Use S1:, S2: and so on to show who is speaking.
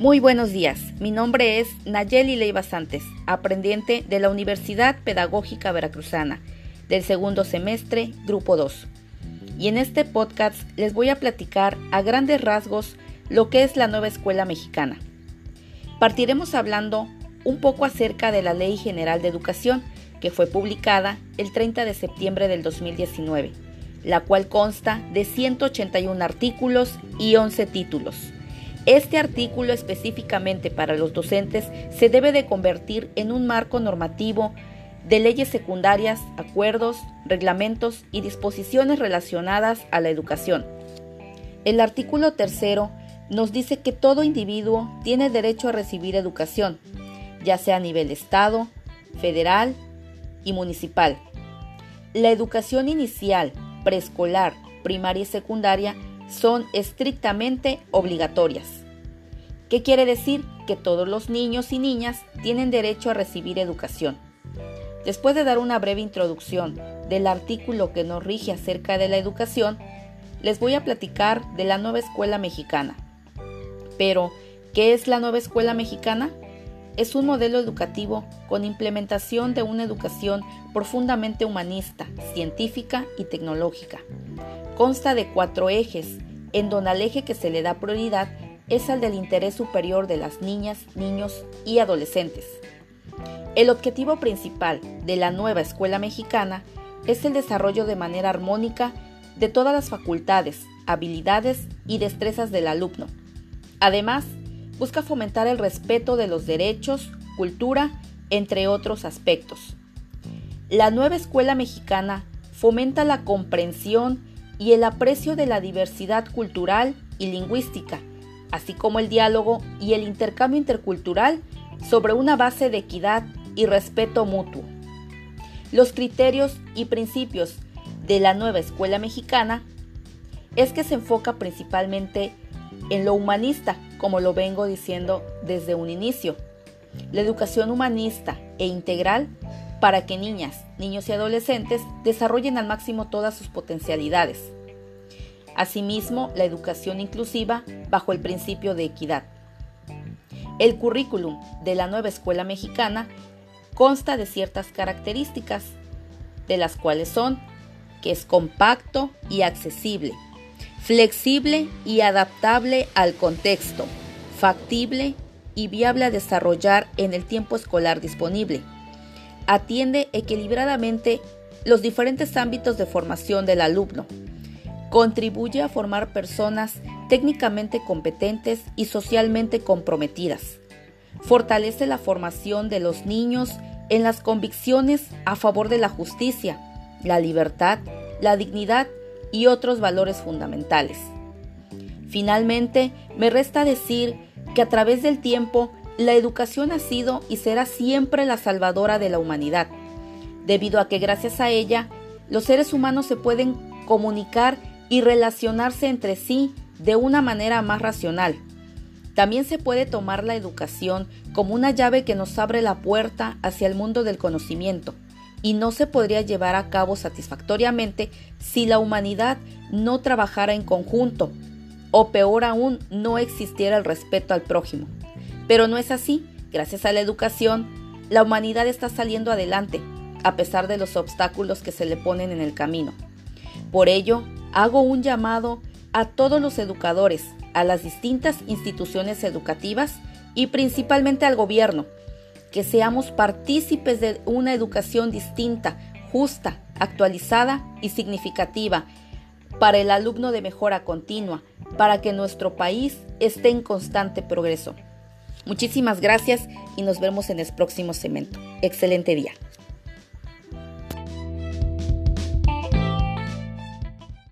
S1: Muy buenos días, mi nombre es Nayeli Leiva Santes, aprendiente de la Universidad Pedagógica Veracruzana, del segundo semestre, Grupo 2. Y en este podcast les voy a platicar a grandes rasgos lo que es la nueva escuela mexicana. Partiremos hablando un poco acerca de la Ley General de Educación, que fue publicada el 30 de septiembre del 2019, la cual consta de 181 artículos y 11 títulos este artículo específicamente para los docentes se debe de convertir en un marco normativo de leyes secundarias, acuerdos, reglamentos y disposiciones relacionadas a la educación. El artículo tercero nos dice que todo individuo tiene derecho a recibir educación, ya sea a nivel Estado, federal y municipal. La educación inicial, preescolar, primaria y secundaria son estrictamente obligatorias. ¿Qué quiere decir? Que todos los niños y niñas tienen derecho a recibir educación. Después de dar una breve introducción del artículo que nos rige acerca de la educación, les voy a platicar de la nueva escuela mexicana. Pero, ¿qué es la nueva escuela mexicana? Es un modelo educativo con implementación de una educación profundamente humanista, científica y tecnológica. Consta de cuatro ejes, en donde al eje que se le da prioridad es el del interés superior de las niñas, niños y adolescentes. El objetivo principal de la nueva escuela mexicana es el desarrollo de manera armónica de todas las facultades, habilidades y destrezas del alumno. Además, busca fomentar el respeto de los derechos, cultura, entre otros aspectos. La nueva escuela mexicana fomenta la comprensión y el aprecio de la diversidad cultural y lingüística, así como el diálogo y el intercambio intercultural sobre una base de equidad y respeto mutuo. Los criterios y principios de la nueva escuela mexicana es que se enfoca principalmente en lo humanista, como lo vengo diciendo desde un inicio. La educación humanista e integral para que niñas, niños y adolescentes desarrollen al máximo todas sus potencialidades. Asimismo, la educación inclusiva bajo el principio de equidad. El currículum de la nueva escuela mexicana consta de ciertas características, de las cuales son que es compacto y accesible, flexible y adaptable al contexto, factible y viable a desarrollar en el tiempo escolar disponible. Atiende equilibradamente los diferentes ámbitos de formación del alumno. Contribuye a formar personas técnicamente competentes y socialmente comprometidas. Fortalece la formación de los niños en las convicciones a favor de la justicia, la libertad, la dignidad y otros valores fundamentales. Finalmente, me resta decir que a través del tiempo la educación ha sido y será siempre la salvadora de la humanidad, debido a que gracias a ella los seres humanos se pueden comunicar y relacionarse entre sí de una manera más racional. También se puede tomar la educación como una llave que nos abre la puerta hacia el mundo del conocimiento y no se podría llevar a cabo satisfactoriamente si la humanidad no trabajara en conjunto o peor aún no existiera el respeto al prójimo. Pero no es así, gracias a la educación, la humanidad está saliendo adelante, a pesar de los obstáculos que se le ponen en el camino. Por ello, hago un llamado a todos los educadores, a las distintas instituciones educativas y principalmente al gobierno, que seamos partícipes de una educación distinta, justa, actualizada y significativa para el alumno de mejora continua, para que nuestro país esté en constante progreso. Muchísimas gracias y nos vemos en el próximo segmento. Excelente día.